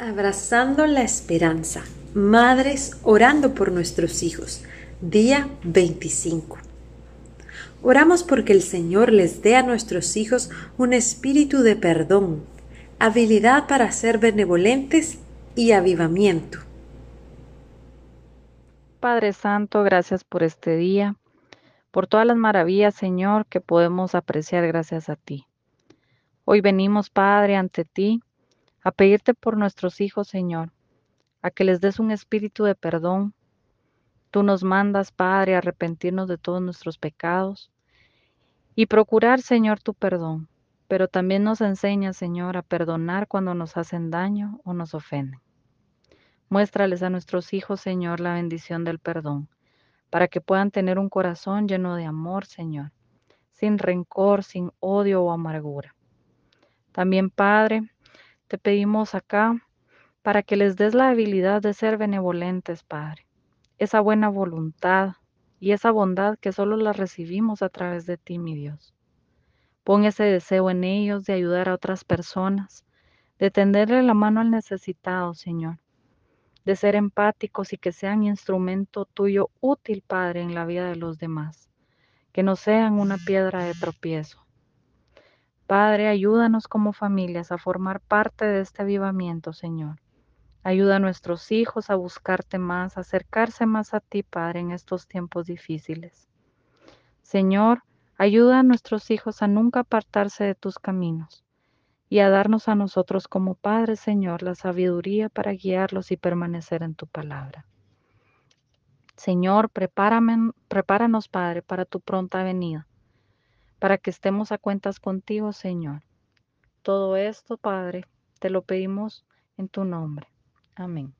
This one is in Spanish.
Abrazando la esperanza. Madres orando por nuestros hijos. Día 25. Oramos porque el Señor les dé a nuestros hijos un espíritu de perdón, habilidad para ser benevolentes y avivamiento. Padre Santo, gracias por este día, por todas las maravillas, Señor, que podemos apreciar gracias a ti. Hoy venimos, Padre, ante ti a pedirte por nuestros hijos, Señor, a que les des un espíritu de perdón. Tú nos mandas, Padre, a arrepentirnos de todos nuestros pecados y procurar, Señor, tu perdón, pero también nos enseña, Señor, a perdonar cuando nos hacen daño o nos ofenden. Muéstrales a nuestros hijos, Señor, la bendición del perdón, para que puedan tener un corazón lleno de amor, Señor, sin rencor, sin odio o amargura. También, Padre, te pedimos acá para que les des la habilidad de ser benevolentes, Padre, esa buena voluntad y esa bondad que solo la recibimos a través de ti, mi Dios. Pon ese deseo en ellos de ayudar a otras personas, de tenderle la mano al necesitado, Señor, de ser empáticos y que sean instrumento tuyo útil, Padre, en la vida de los demás, que no sean una piedra de tropiezo. Padre, ayúdanos como familias a formar parte de este avivamiento, Señor. Ayuda a nuestros hijos a buscarte más, a acercarse más a ti, Padre, en estos tiempos difíciles. Señor, ayuda a nuestros hijos a nunca apartarse de tus caminos y a darnos a nosotros como Padre, Señor, la sabiduría para guiarlos y permanecer en tu palabra. Señor, prepáranos, Padre, para tu pronta venida, para que estemos a cuentas contigo, Señor. Todo esto, Padre, te lo pedimos en tu nombre. Amén.